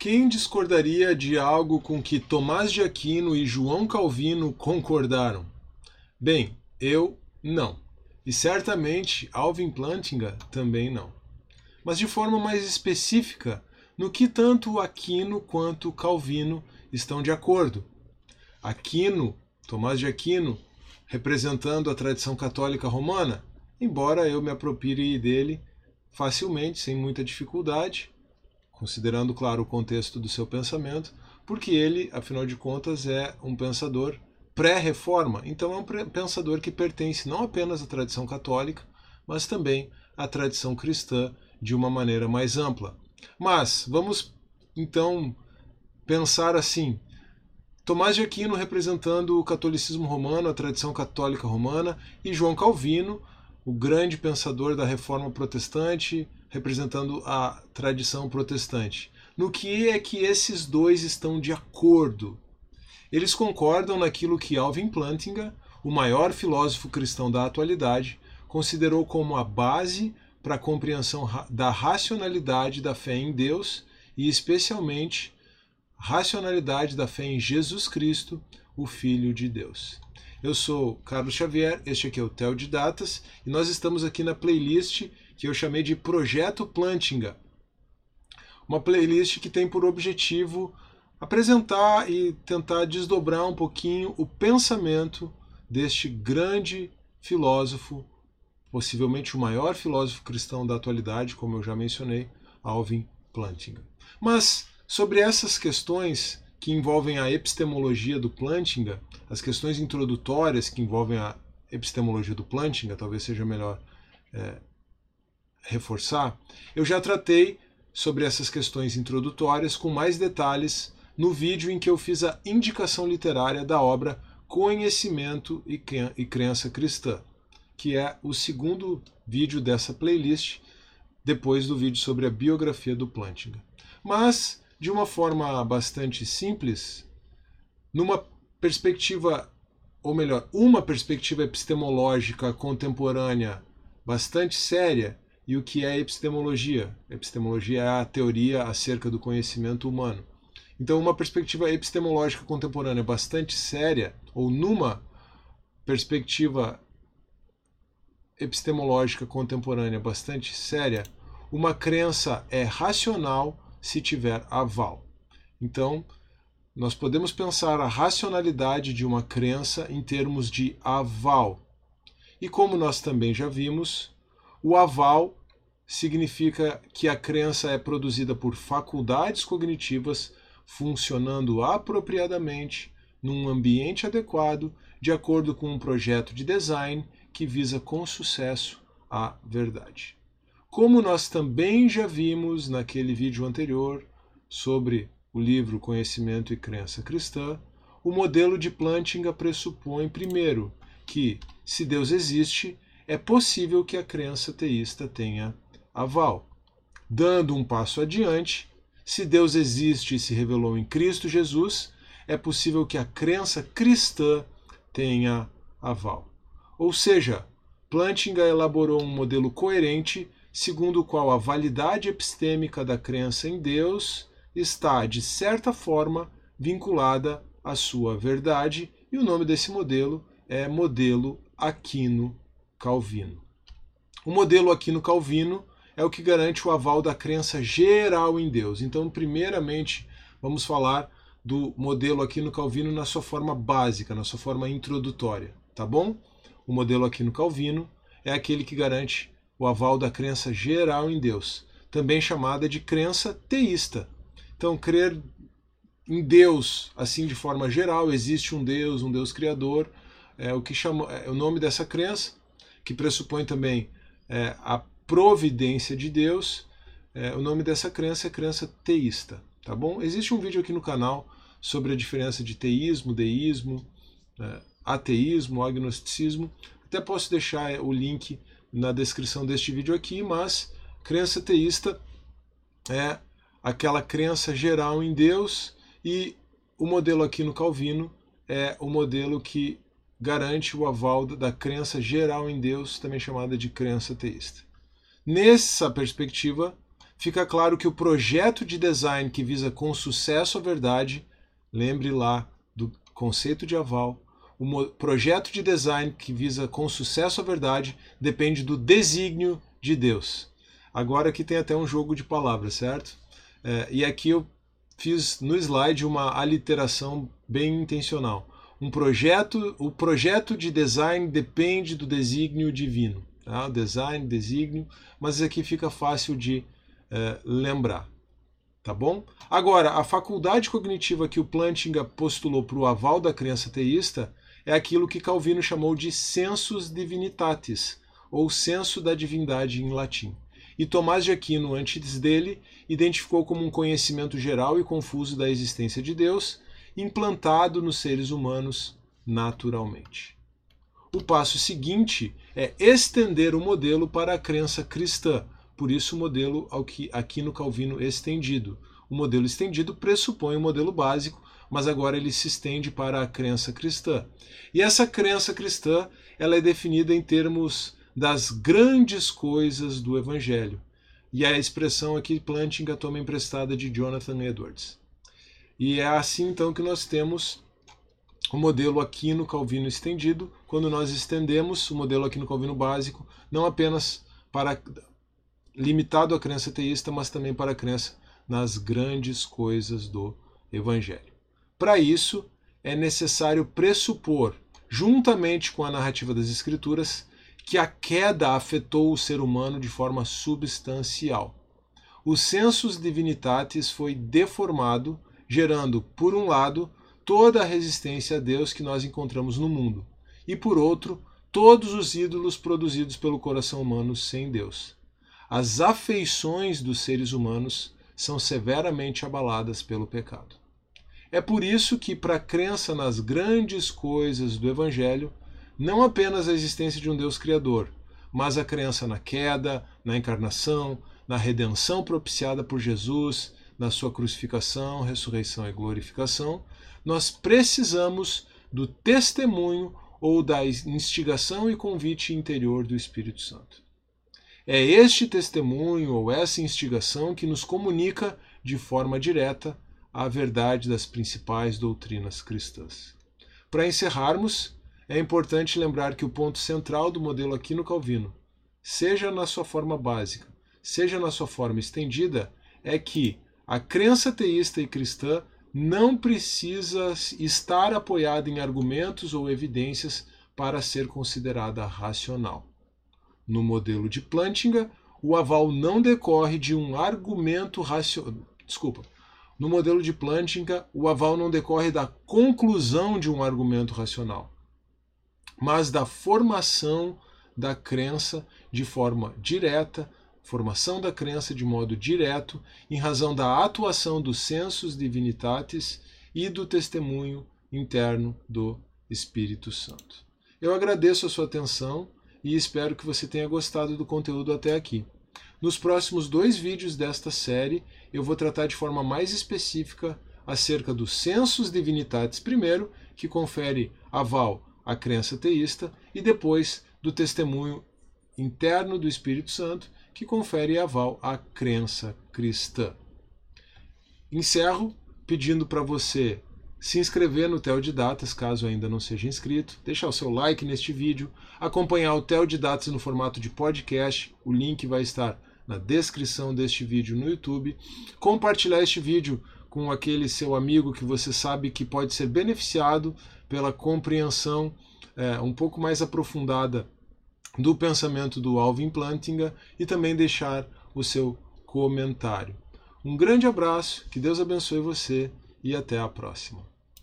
Quem discordaria de algo com que Tomás de Aquino e João Calvino concordaram? Bem, eu não. E certamente Alvin Plantinga também não. Mas de forma mais específica, no que tanto Aquino quanto Calvino estão de acordo. Aquino, Tomás de Aquino, representando a tradição católica romana, embora eu me aproprie dele facilmente, sem muita dificuldade, considerando, claro, o contexto do seu pensamento, porque ele, afinal de contas, é um pensador pré-reforma, então é um pensador que pertence não apenas à tradição católica, mas também à tradição cristã de uma maneira mais ampla. Mas vamos então pensar assim: Tomás de Aquino representando o catolicismo romano, a tradição católica romana, e João Calvino, o grande pensador da reforma protestante, representando a tradição protestante. No que é que esses dois estão de acordo? Eles concordam naquilo que Alvin Plantinga, o maior filósofo cristão da atualidade, considerou como a base para a compreensão da racionalidade da fé em Deus e, especialmente, racionalidade da fé em Jesus Cristo, o Filho de Deus. Eu sou Carlos Xavier, este aqui é o Tel de Datas e nós estamos aqui na playlist que eu chamei de Projeto Plantinga. Uma playlist que tem por objetivo apresentar e tentar desdobrar um pouquinho o pensamento deste grande filósofo, possivelmente o maior filósofo cristão da atualidade, como eu já mencionei, Alvin Plantinga. Mas sobre essas questões que envolvem a epistemologia do Plantinga, as questões introdutórias que envolvem a epistemologia do Plantinga, talvez seja melhor é, reforçar, eu já tratei sobre essas questões introdutórias com mais detalhes no vídeo em que eu fiz a indicação literária da obra Conhecimento e Crença Cristã, que é o segundo vídeo dessa playlist, depois do vídeo sobre a biografia do Plantinga. Mas de uma forma bastante simples, numa perspectiva, ou melhor, uma perspectiva epistemológica contemporânea bastante séria. E o que é epistemologia? Epistemologia é a teoria acerca do conhecimento humano. Então, uma perspectiva epistemológica contemporânea bastante séria, ou numa perspectiva epistemológica contemporânea bastante séria, uma crença é racional se tiver aval. Então, nós podemos pensar a racionalidade de uma crença em termos de aval. E como nós também já vimos, o aval significa que a crença é produzida por faculdades cognitivas funcionando apropriadamente num ambiente adequado, de acordo com um projeto de design que visa com sucesso a verdade. Como nós também já vimos naquele vídeo anterior sobre o livro Conhecimento e Crença Cristã, o modelo de Plantinga pressupõe, primeiro, que, se Deus existe, é possível que a crença teísta tenha aval. Dando um passo adiante, se Deus existe e se revelou em Cristo Jesus, é possível que a crença cristã tenha aval. Ou seja, Plantinga elaborou um modelo coerente segundo o qual a validade epistêmica da crença em Deus está, de certa forma, vinculada à sua verdade, e o nome desse modelo é modelo Aquino-Calvino. O modelo Aquino-Calvino é o que garante o aval da crença geral em Deus. Então, primeiramente, vamos falar do modelo Aquino-Calvino na sua forma básica, na sua forma introdutória, tá bom? O modelo Aquino-Calvino é aquele que garante o aval da crença geral em Deus, também chamada de crença teísta. Então, crer em Deus, assim de forma geral, existe um Deus, um Deus criador, é o que chama, é o nome dessa crença, que pressupõe também é, a providência de Deus. É, o nome dessa crença é crença teísta, tá bom? Existe um vídeo aqui no canal sobre a diferença de teísmo, deísmo, é, ateísmo, agnosticismo. Até posso deixar o link na descrição deste vídeo aqui, mas crença teísta é aquela crença geral em Deus e o modelo aqui no Calvino é o modelo que garante o aval da crença geral em Deus, também chamada de crença teísta. Nessa perspectiva, fica claro que o projeto de design que visa com sucesso a verdade, lembre lá do conceito de aval, o projeto de design que visa com sucesso a verdade depende do desígnio de Deus. Agora aqui tem até um jogo de palavras, certo? É, e aqui eu fiz no slide uma aliteração bem intencional. Um projeto, o projeto de design depende do desígnio divino. Tá? Design, desígnio, mas aqui fica fácil de é, lembrar. Tá bom? Agora, a faculdade cognitiva que o Plantinga postulou para o aval da crença teísta é aquilo que Calvino chamou de sensus divinitatis, ou senso da divindade em latim. E Tomás de Aquino, antes dele, identificou como um conhecimento geral e confuso da existência de Deus, implantado nos seres humanos naturalmente. O passo seguinte é estender o modelo para a crença cristã, por isso o modelo ao que aqui no Calvino estendido. O modelo estendido pressupõe o modelo básico, mas agora ele se estende para a crença cristã. E essa crença cristã, ela é definida em termos das grandes coisas do evangelho. E a expressão aqui Plantinga toma emprestada de Jonathan Edwards. E é assim então que nós temos o modelo aqui no Calvino estendido, quando nós estendemos o modelo aqui no Calvino básico, não apenas para limitado à crença teísta, mas também para a crença nas grandes coisas do Evangelho. Para isso, é necessário pressupor, juntamente com a narrativa das Escrituras, que a queda afetou o ser humano de forma substancial. O sensus divinitatis foi deformado, gerando, por um lado, toda a resistência a Deus que nós encontramos no mundo, e por outro, todos os ídolos produzidos pelo coração humano sem Deus as afeições dos seres humanos são severamente abaladas pelo pecado. É por isso que, para a crença nas grandes coisas do Evangelho, não apenas a existência de um Deus Criador, mas a crença na queda, na encarnação, na redenção propiciada por Jesus, na sua crucificação, ressurreição e glorificação, nós precisamos do testemunho ou da instigação e convite interior do Espírito Santo. É este testemunho ou essa instigação que nos comunica de forma direta a verdade das principais doutrinas cristãs. Para encerrarmos, é importante lembrar que o ponto central do modelo Aquino Calvino, seja na sua forma básica, seja na sua forma estendida, é que a crença teísta e cristã não precisa estar apoiada em argumentos ou evidências para ser considerada racional. No modelo de Plantinga, o aval não decorre de um argumento racional. Desculpa. No modelo de Plantinga, o aval não decorre da conclusão de um argumento racional, mas da formação da crença de forma direta, formação da crença de modo direto, em razão da atuação dos sensos divinitatis e do testemunho interno do Espírito Santo. Eu agradeço a sua atenção e espero que você tenha gostado do conteúdo até aqui. Nos próximos dois vídeos desta série, eu vou tratar de forma mais específica acerca do Census Divinitatis primeiro, que confere aval à crença teísta, e depois do testemunho interno do Espírito Santo, que confere aval à crença cristã. Encerro pedindo para você se inscrever no Teodidatas, caso ainda não seja inscrito, deixar o seu like neste vídeo, acompanhar o Teodidatas no formato de podcast, o link vai estar na descrição deste vídeo no YouTube, compartilhar este vídeo com aquele seu amigo que você sabe que pode ser beneficiado pela compreensão é, um pouco mais aprofundada do pensamento do Alvin Plantinga e também deixar o seu comentário. Um grande abraço, que Deus abençoe você e até a próxima.